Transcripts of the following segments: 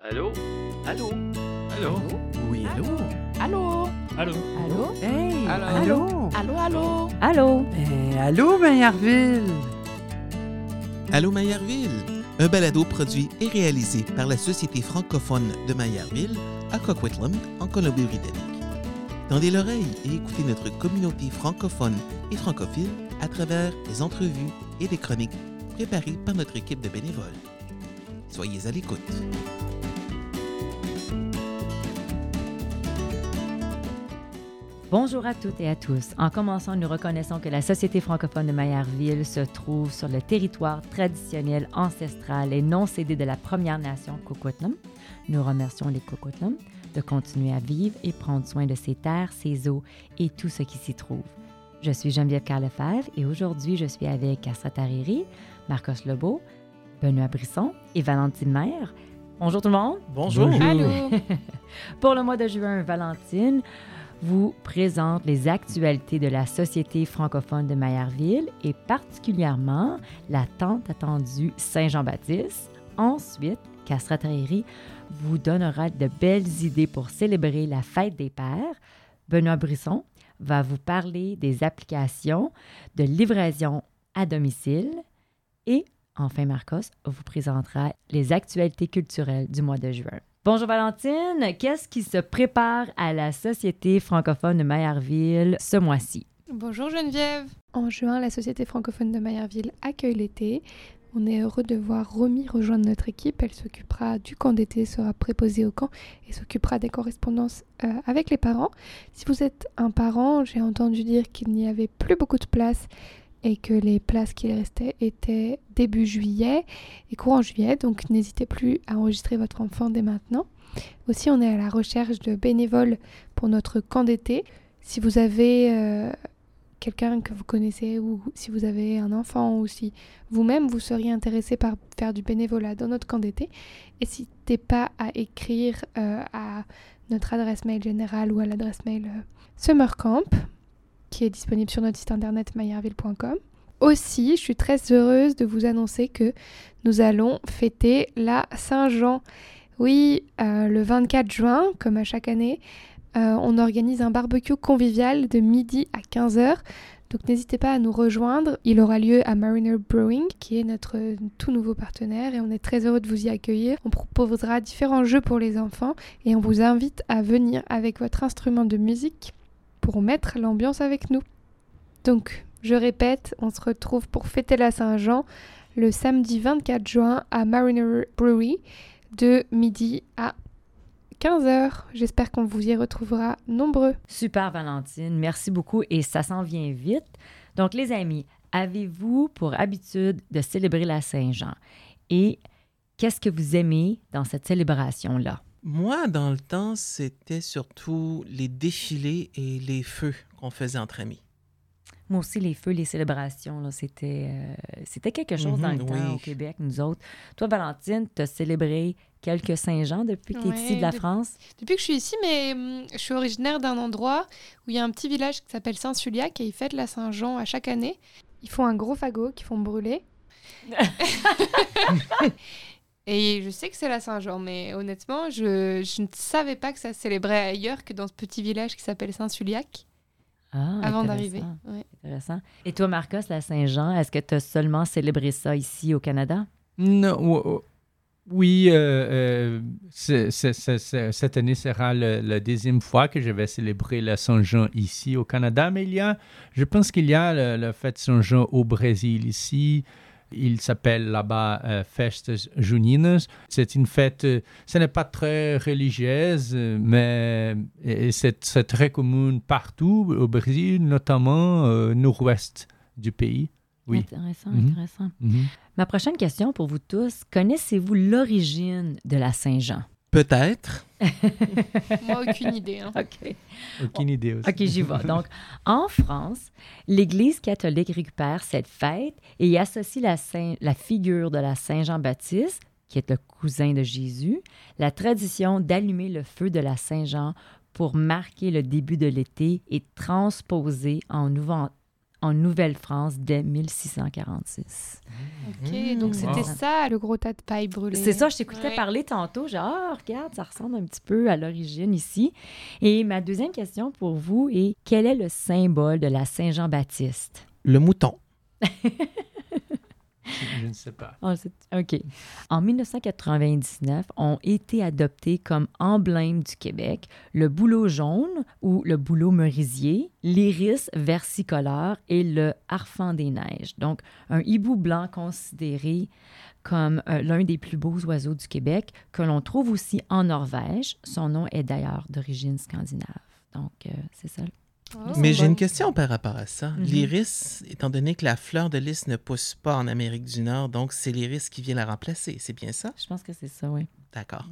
Allô? Allô? Allô? Oui, allô? Allô? Allô? Allô? Hey! Allô? Allô? Allô, allô? Allô? Eh, allô, Maillardville? Allô Maillardville, un balado produit et réalisé par la Société francophone de Maillardville à Coquitlam, en Colombie-Britannique. Tendez l'oreille et écoutez notre communauté francophone et francophile à travers des entrevues et des chroniques préparées par notre équipe de bénévoles. Soyez à l'écoute. Bonjour à toutes et à tous. En commençant, nous reconnaissons que la Société francophone de Maillardville se trouve sur le territoire traditionnel, ancestral et non cédé de la Première Nation Coquitlam. Nous remercions les Coquitlam de continuer à vivre et prendre soin de ses terres, ses eaux et tout ce qui s'y trouve. Je suis Geneviève Carlefebvre et aujourd'hui, je suis avec Castrat Tariri, Marcos Lebeau, Benoît Brisson et Valentine Maire. Bonjour tout le monde. Bonjour. Allô? Pour le mois de juin, Valentine vous présente les actualités de la Société francophone de Maillardville et particulièrement la tente attendue Saint-Jean-Baptiste. Ensuite, Castrat Tariri vous donnera de belles idées pour célébrer la fête des pères. Benoît Brisson va vous parler des applications de livraison à domicile et enfin Marcos vous présentera les actualités culturelles du mois de juin. Bonjour Valentine, qu'est-ce qui se prépare à la Société francophone de Maillardville ce mois-ci? Bonjour Geneviève. En juin, la Société francophone de Maillardville accueille l'été. On est heureux de voir Romy rejoindre notre équipe. Elle s'occupera du camp d'été, sera préposée au camp et s'occupera des correspondances euh, avec les parents. Si vous êtes un parent, j'ai entendu dire qu'il n'y avait plus beaucoup de place et que les places qui restaient étaient début juillet et courant juillet. Donc n'hésitez plus à enregistrer votre enfant dès maintenant. Aussi, on est à la recherche de bénévoles pour notre camp d'été. Si vous avez euh, quelqu'un que vous connaissez ou si vous avez un enfant ou si vous-même vous seriez intéressé par faire du bénévolat dans notre camp d'été, n'hésitez pas à écrire euh, à notre adresse mail générale ou à l'adresse mail euh, Summercamp qui est disponible sur notre site internet maillardville.com. Aussi, je suis très heureuse de vous annoncer que nous allons fêter la Saint-Jean. Oui, euh, le 24 juin, comme à chaque année, euh, on organise un barbecue convivial de midi à 15h. Donc n'hésitez pas à nous rejoindre. Il aura lieu à Mariner Brewing, qui est notre tout nouveau partenaire, et on est très heureux de vous y accueillir. On proposera différents jeux pour les enfants et on vous invite à venir avec votre instrument de musique pour mettre l'ambiance avec nous. Donc, je répète, on se retrouve pour fêter la Saint-Jean le samedi 24 juin à Mariner Brewery de midi à 15h. J'espère qu'on vous y retrouvera nombreux. Super Valentine, merci beaucoup et ça s'en vient vite. Donc les amis, avez-vous pour habitude de célébrer la Saint-Jean? Et qu'est-ce que vous aimez dans cette célébration-là? Moi, dans le temps, c'était surtout les défilés et les feux qu'on faisait entre amis. Moi aussi, les feux, les célébrations, c'était, euh, c'était quelque chose dans le Mhm, temps au Québec, nous autres. Toi, Valentine, tu as célébré quelques Saint-Jean depuis que tu es Ouais, ici de la de- France? Depuis que je suis ici, mais hum, je suis originaire d'un endroit où il y a un petit village qui s'appelle Saint-Suliac et ils fêtent la Saint-Jean à chaque année. Ils font un gros fagot qu'ils font brûler. et je sais que c'est la Saint-Jean, mais honnêtement, je, je ne savais pas que ça se célébrait ailleurs que dans ce petit village qui s'appelle Saint-Suliac Ah, avant d'arriver. Ouais. Intéressant. Et toi, Marcos, la Saint-Jean, est-ce que tu as seulement célébré ça ici au Canada? Non, ou- ou- oui, euh, euh, cette année sera le- la deuxième fois que je vais célébrer la Saint-Jean ici au Canada, mais il y a, je pense qu'il y a le- la fête Saint-Jean au Brésil ici. Il s'appelle là-bas euh, Festas Juninas. C'est une fête, euh, ce n'est pas très religieuse, euh, mais et c'est très commun partout au Brésil, notamment au nord-ouest du pays. Oui. Intéressant, Mhm. intéressant. Mhm. Ma prochaine question pour vous tous, connaissez-vous l'origine de la Saint-Jean? Peut-être. Moi, aucune idée. hein. OK. Aucune idée aussi. OK, j'y vais. Donc, en France, l'Église catholique récupère cette fête et y associe la, Saint- la figure de la Saint-Jean-Baptiste, qui est le cousin de Jésus, la tradition d'allumer le feu de la Saint-Jean pour marquer le début de l'été et transposer en, en Nouvelle-France dès 1646. OK, donc c'était Wow. ça, le gros tas de paille brûlée. C'est ça, je t'écoutais Ouais. parler tantôt. J'ai ah, regarde, ça ressemble un petit peu à l'origine ici. Et ma deuxième question pour vous est quel est le symbole de la Saint-Jean-Baptiste? Le mouton. Je ne sais pas. Ah. En 1999, ont été adoptés comme emblème du Québec le bouleau jaune ou le bouleau merisier, l'iris versicolore et le harfang des neiges. Donc, un hibou blanc considéré comme euh, l'un des plus beaux oiseaux du Québec, que l'on trouve aussi en Norvège. Son nom est d'ailleurs d'origine scandinave. Donc, euh, c'est ça. Oh. Mais j'ai bon. une question par rapport à ça. Mhm. L'iris, étant donné que la fleur de lys ne pousse pas en Amérique du Nord, donc c'est l'iris qui vient la remplacer. C'est bien ça? Je pense que c'est ça, oui. D'accord.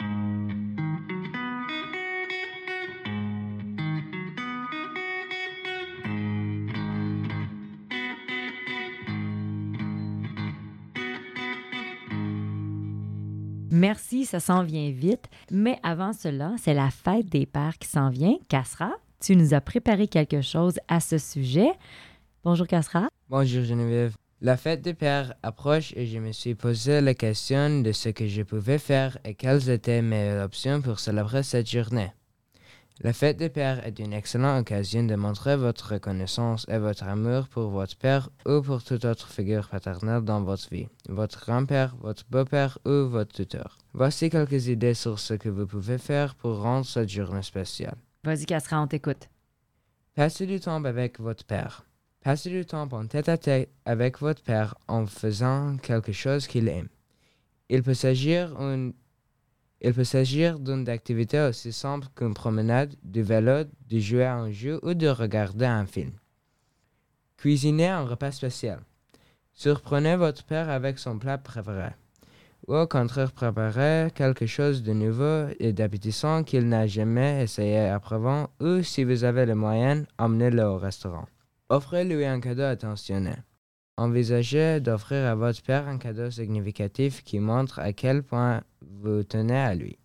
Merci, ça s'en vient vite. Mais avant cela, c'est la fête des pères qui s'en vient. Cassera, tu nous as préparé quelque chose à ce sujet. Bonjour Cassera. Bonjour Geneviève. La fête des pères approche et je me suis posé la question de ce que je pouvais faire et quelles étaient mes options pour célébrer cette journée. La fête des pères est une excellente occasion de montrer votre reconnaissance et votre amour pour votre père ou pour toute autre figure paternelle dans votre vie, votre grand-père, votre beau-père ou votre tuteur. Voici quelques idées sur ce que vous pouvez faire pour rendre cette journée spéciale. Vas-y Cassera, on t'écoute. Passez du temps avec votre père. Passez du temps en tête à tête avec votre père en faisant quelque chose qu'il aime. Il peut s'agir une- il peut s'agir d'une activité aussi simple qu'une promenade, du vélo, de jouer à un jeu ou de regarder un film. Cuisinez un repas spécial. Surprenez votre père avec son plat préféré. Ou au contraire, préparez quelque chose de nouveau et d'appétissant qu'il n'a jamais essayé auparavant, ou si vous avez les moyens, emmenez-le au restaurant. Offrez-lui un cadeau attentionné. Envisagez d'offrir à votre père un cadeau significatif qui montre à quel point vous tenez à lui.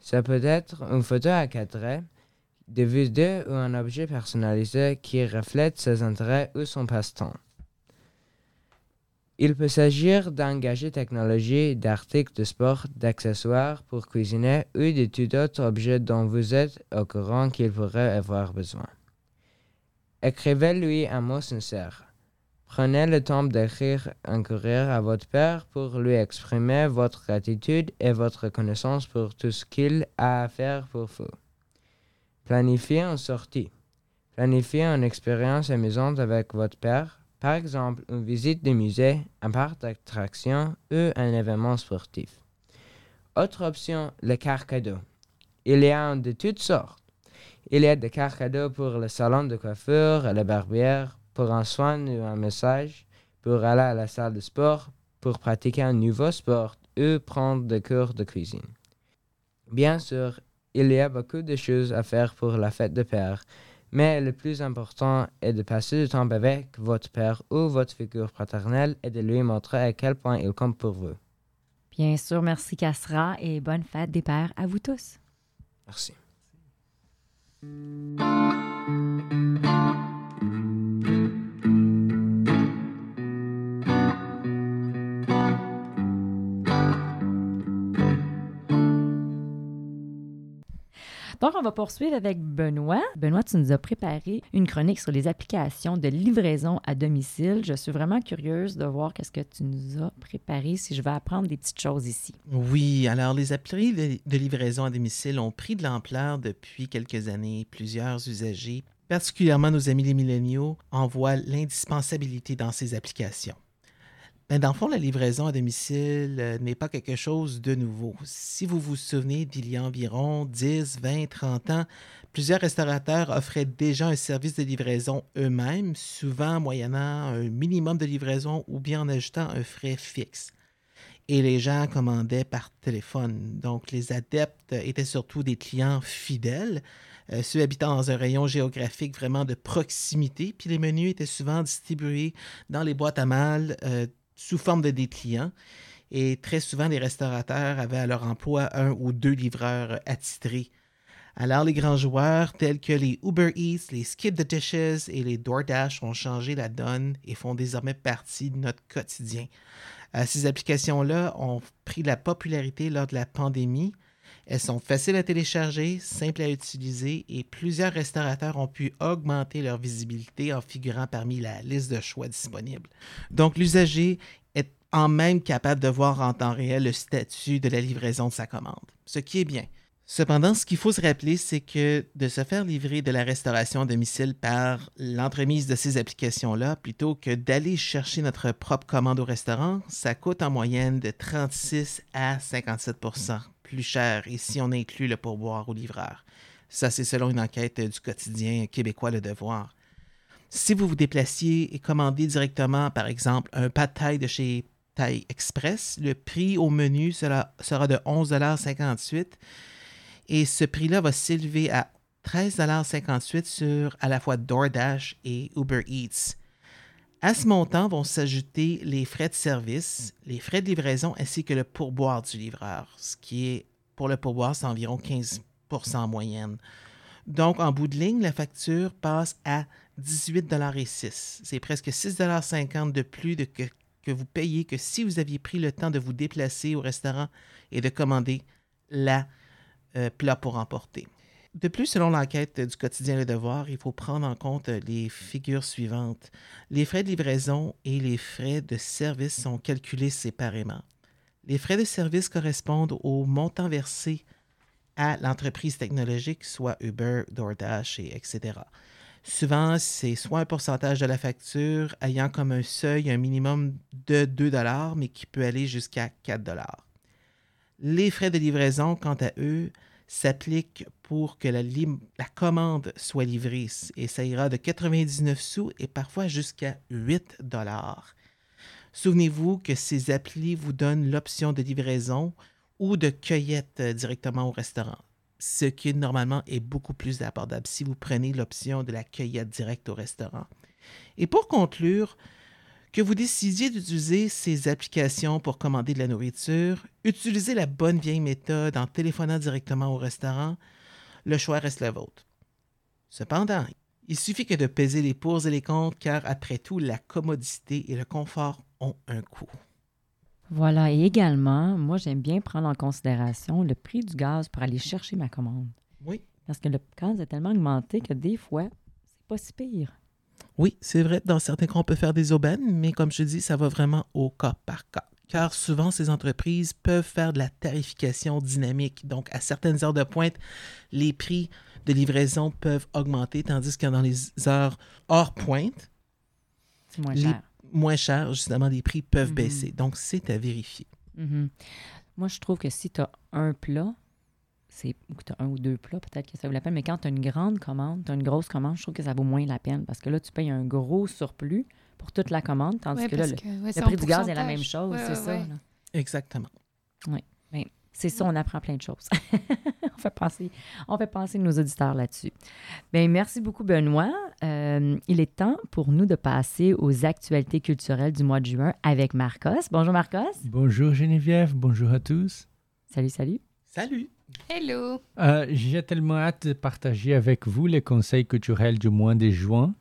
Ça peut être une photo à cadrer, des vidéos ou un objet personnalisé qui reflète ses intérêts ou son passe-temps. Il peut s'agir d'un gadget technologie, d'articles de sport, d'accessoires pour cuisiner ou de tout autre objet dont vous êtes au courant qu'il pourrait avoir besoin. Écrivez-lui un mot sincère. Prenez le temps d'écrire un courrier à votre père pour lui exprimer votre gratitude et votre reconnaissance pour tout ce qu'il a à faire pour vous. Planifiez une sortie. Planifiez une expérience amusante avec votre père, par exemple une visite de musée, un parc d'attractions ou un événement sportif. Autre option, le car. Il y en a de toutes sortes. Il y a des cartes cadeaux pour le salon de coiffure la barbière, pour un soin ou un message, pour aller à la salle de sport, pour pratiquer un nouveau sport ou prendre des cours de cuisine. Bien sûr, il y a beaucoup de choses à faire pour la fête de père, mais le plus important est de passer du temps avec votre père ou votre figure paternelle et de lui montrer à quel point il compte pour vous. Bien sûr, merci Cassera et bonne fête des pères à vous tous. Merci. On va poursuivre avec Benoît. Benoît, tu nous as préparé une chronique sur les applications de livraison à domicile. Je suis vraiment curieuse de voir qu'est-ce que tu nous as préparé, si je vais apprendre des petites choses ici. Oui, alors les applis de, livraison à domicile ont pris de l'ampleur depuis quelques années. Plusieurs usagers, particulièrement nos amis les milléniaux, en voient l'indispensabilité dans ces applications. Ben, dans le fond, la livraison à domicile euh, n'est pas quelque chose de nouveau. Si vous vous souvenez d'il y a environ 10, 20, 30 ans, plusieurs restaurateurs offraient déjà un service de livraison eux-mêmes, souvent moyennant un minimum de livraison ou bien en ajoutant un frais fixe et les gens commandaient par téléphone. Donc, les adeptes étaient surtout des clients fidèles, euh, ceux habitant dans un rayon géographique vraiment de proximité, puis les menus étaient souvent distribués dans les boîtes à mal euh, sous forme de des clients. Et très souvent, les restaurateurs avaient à leur emploi un ou deux livreurs attitrés. Alors, les grands joueurs tels que les Uber Eats, les Skip the Dishes et les DoorDash ont changé la donne et font désormais partie de notre quotidien. Euh, ces applications-là ont pris la popularité lors de la pandémie. Elles sont faciles à télécharger, simples à utiliser et plusieurs restaurateurs ont pu augmenter leur visibilité en figurant parmi la liste de choix disponibles. Donc, l'usager est en même capable de voir en temps réel le statut de la livraison de sa commande, ce qui est bien. Cependant, ce qu'il faut se rappeler, c'est que de se faire livrer de la restauration à domicile par l'entremise de ces applications-là, plutôt que d'aller chercher notre propre commande au restaurant, ça coûte en moyenne de 36 à 57 plus cher, et si on inclut le pourboire au livreur. Ça, c'est selon une enquête du quotidien québécois Le Devoir. Si vous vous déplaciez et commandez directement, par exemple, un pad thai de chez Thai Express, le prix au menu sera, sera de 11,58 et ce prix-là va s'élever à 13,58 sur à la fois DoorDash et Uber Eats. À ce montant vont s'ajouter les frais de service, les frais de livraison ainsi que le pourboire du livreur, ce qui est pour le pourboire, c'est environ 15% en moyenne. Donc, en bout de ligne, la facture passe à 18,06 C'est presque 6,50 de plus que, que vous payez que si vous aviez pris le temps de vous déplacer au restaurant et de commander la euh, plat pour emporter. De plus, selon l'enquête du quotidien Le Devoir, il faut prendre en compte les figures suivantes. Les frais de livraison et les frais de service sont calculés séparément. Les frais de service correspondent au montant versé à l'entreprise technologique, soit Uber, DoorDash, et etc. Souvent, c'est soit un pourcentage de la facture ayant comme un seuil un minimum de 2 mais qui peut aller jusqu'à 4 Les frais de livraison, quant à eux, s'applique pour que la, commande soit livrée et ça ira de 99 sous et parfois jusqu'à 8 dollars. Souvenez-vous que ces applis vous donnent l'option de livraison ou de cueillette euh, directement au restaurant, ce qui normalement est beaucoup plus abordable si vous prenez l'option de la cueillette directe au restaurant. Et pour conclure, que vous décidiez d'utiliser ces applications pour commander de la nourriture, utilisez la bonne vieille méthode en téléphonant directement au restaurant, le choix reste le vôtre. Cependant, il suffit que de peser les pour et les contre car après tout, la commodité et le confort ont un coût. Voilà, et également, moi j'aime bien prendre en considération le prix du gaz pour aller chercher ma commande. Oui. Parce que le gaz est tellement augmenté que des fois, c'est pas si pire. Oui, c'est vrai, dans certains cas, on peut faire des aubaines, mais comme je dis, ça va vraiment au cas par cas. Car souvent, ces entreprises peuvent faire de la tarification dynamique. Donc, à certaines heures de pointe, les prix de livraison peuvent augmenter, tandis que dans les heures hors pointe, moins cher. moins justement, les prix peuvent Mhm. baisser. Donc, c'est à vérifier. Mhm. Moi, je trouve que si tu as un plat, c'est ou que tu as un ou deux plats, peut-être que ça vaut la peine. Mais quand tu as une grande commande, tu as une grosse commande, je trouve que ça vaut moins la peine parce que là, tu payes un gros surplus pour toute la commande, tandis Ouais, que là, le, que, ouais, le c'est en prix du gaz est la même chose, Ouais, c'est ouais, ça. ouais. là. Exactement. C'est ça, on apprend plein de choses. on, fait penser, on fait penser nos auditeurs là-dessus. Bien, merci beaucoup, Benoît. Euh, il est temps pour nous de passer aux actualités culturelles du mois de juin avec Marcos. Bonjour, Marcos. Bonjour Geneviève, bonjour à tous. Salut, salut. Salut! Hello! Euh, J'ai tellement hâte de partager avec vous les conseils culturels du mois de juin.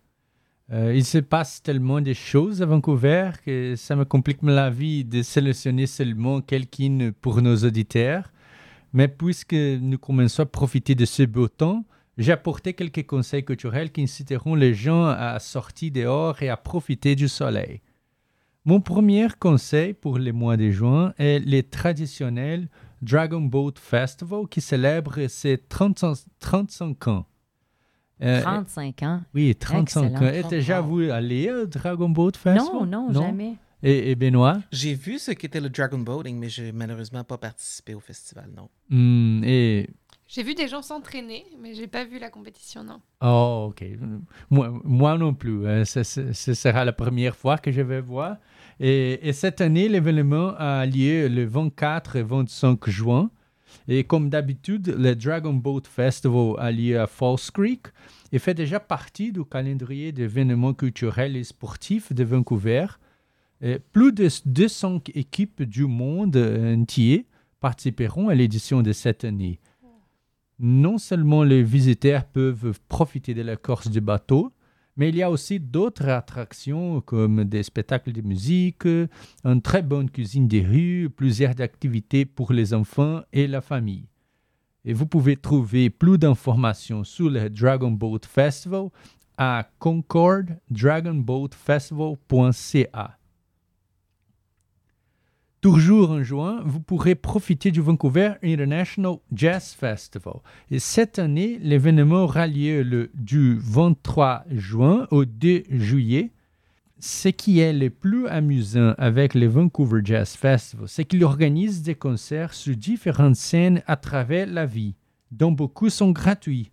Euh, il se passe tellement de choses à Vancouver que ça me complique la vie de sélectionner seulement quelques-unes pour nos auditeurs. Mais puisque nous commençons à profiter de ce beau temps, j'ai apporté quelques conseils culturels qui inciteront les gens à sortir dehors et à profiter du soleil. Mon premier conseil pour le mois de juin est le traditionnel Dragon Boat Festival qui célèbre ses 35, 35 ans. Euh, 35 ans. oui, 35 Excellent. ans. Et déjà vous allez au Dragon Boat Festival? Non, non, jamais. Et, et Benoît? J'ai vu ce qu'était le Dragon Boating, mais j'ai malheureusement pas participé au festival, non. Hmm, et J'ai vu des gens s'entraîner, mais j'ai pas vu la compétition, non. Oh, ok. Moi, moi non plus. hein. Ce, sera la première fois que je vais voir. Et, et cette année, l'événement a lieu le 24 et 25 juin. Et comme d'habitude, le Dragon Boat Festival a lieu à Falls Creek et fait déjà partie du calendrier d'événements culturels et sportifs de Vancouver. Plus de 200 équipes du monde entier participeront à l'édition de cette année. Non seulement les visiteurs peuvent profiter de la course du bateau, mais il y a aussi d'autres attractions comme des spectacles de musique, une très bonne cuisine des rues, plusieurs activités pour les enfants et la famille. Et vous pouvez trouver plus d'informations sur le Dragon Boat Festival à concorddragonboatfestival.ca. Toujours en juin, vous pourrez profiter du Vancouver International Jazz Festival. Et cette année, l'événement aura lieu le, du 23 juin au 2 juillet. Ce qui est le plus amusant avec le Vancouver Jazz Festival, c'est qu'il organise des concerts sur différentes scènes à travers la vie, dont beaucoup sont gratuits.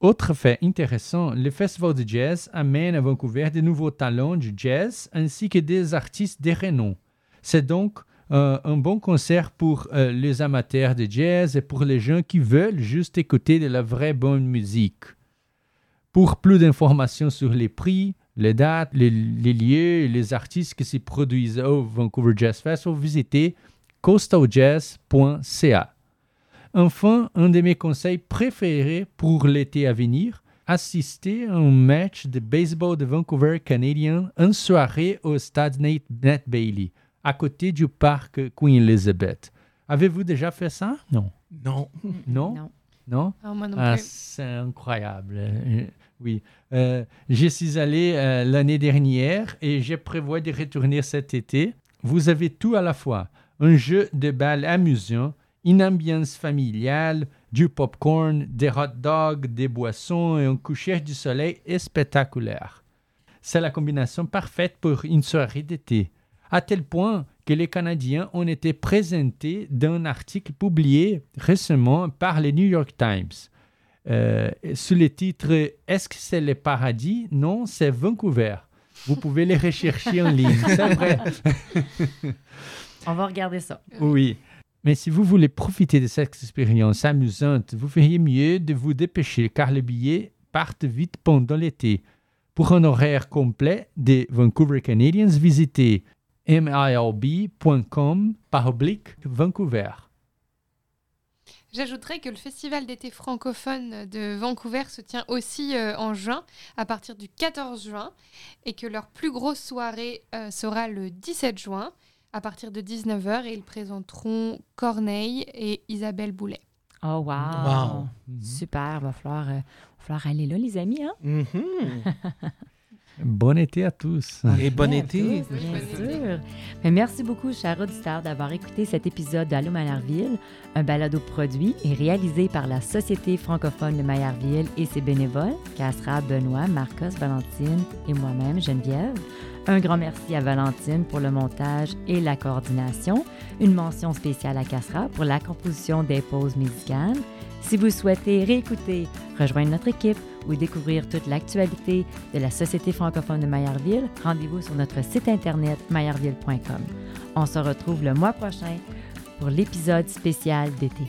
Autre fait intéressant, le Festival de Jazz amène à Vancouver de nouveaux talents du jazz ainsi que des artistes de renom. C'est donc euh, un bon concert pour euh, les amateurs de jazz et pour les gens qui veulent juste écouter de la vraie bonne musique. Pour plus d'informations sur les prix, les dates, les, lieux et les artistes qui s'y produisent au Vancouver Jazz Festival, visitez coastaljazz.ca. Enfin, un de mes conseils préférés pour l'été à venir, assister à un match de baseball de Vancouver canadien en soirée au stade Nate, Nat Bailey à côté du parc Queen Elizabeth. Avez-vous déjà fait ça? Non. Non. Non? Non. Non? Ah, moi non Ah, plus. c'est incroyable. Euh, Oui. Euh, je suis allé euh, l'année dernière et je prévois de retourner cet été. Vous avez tout à la fois. Un jeu de balles amusant, une ambiance familiale, du popcorn, des hot dogs, des boissons et un coucher du soleil spectaculaire. C'est la combinaison parfaite pour une soirée d'été à tel point que les Canadiens ont été présentés dans un article publié récemment par le New York Times. Euh, sous le titre Est-ce que c'est le paradis? Non, c'est Vancouver. Vous pouvez les rechercher en ligne, c'est vrai. On va regarder ça. Oui. Mais si vous voulez profiter de cette expérience amusante, vous feriez mieux de vous dépêcher car les billets partent vite pendant l'été. Pour un horaire complet des Vancouver Canadians, visitez milb.com par oblique Vancouver. J'ajouterais que le festival d'été francophone de Vancouver se tient aussi euh, en juin, à partir du 14 juin, et que leur plus grosse soirée euh, sera le 17 juin, à partir de 19h, et ils présenteront Corneille et Isabelle Boulet. Oh, wow. Wow. Super. Va falloir, euh, va falloir aller là, les amis. Hein? Mhm. Bon été à tous. Et bon été. tous, bien sûr. Mais merci beaucoup, chers auditeurs, d'avoir écouté cet épisode d'Allô Maillardville, un balado produit et réalisé par la Société francophone de Maillardville et ses bénévoles, Cassera, Benoît, Marcos, Valentine et moi-même, Geneviève. Un grand merci à Valentine pour le montage et la coordination. Une mention spéciale à Cassera pour la composition des pauses musicales. Si vous souhaitez réécouter, rejoindre notre équipe ou découvrir toute l'actualité de la Société francophone de Maillardville, rendez-vous sur notre site internet maillardville.com. On se retrouve le mois prochain pour l'épisode spécial d'été.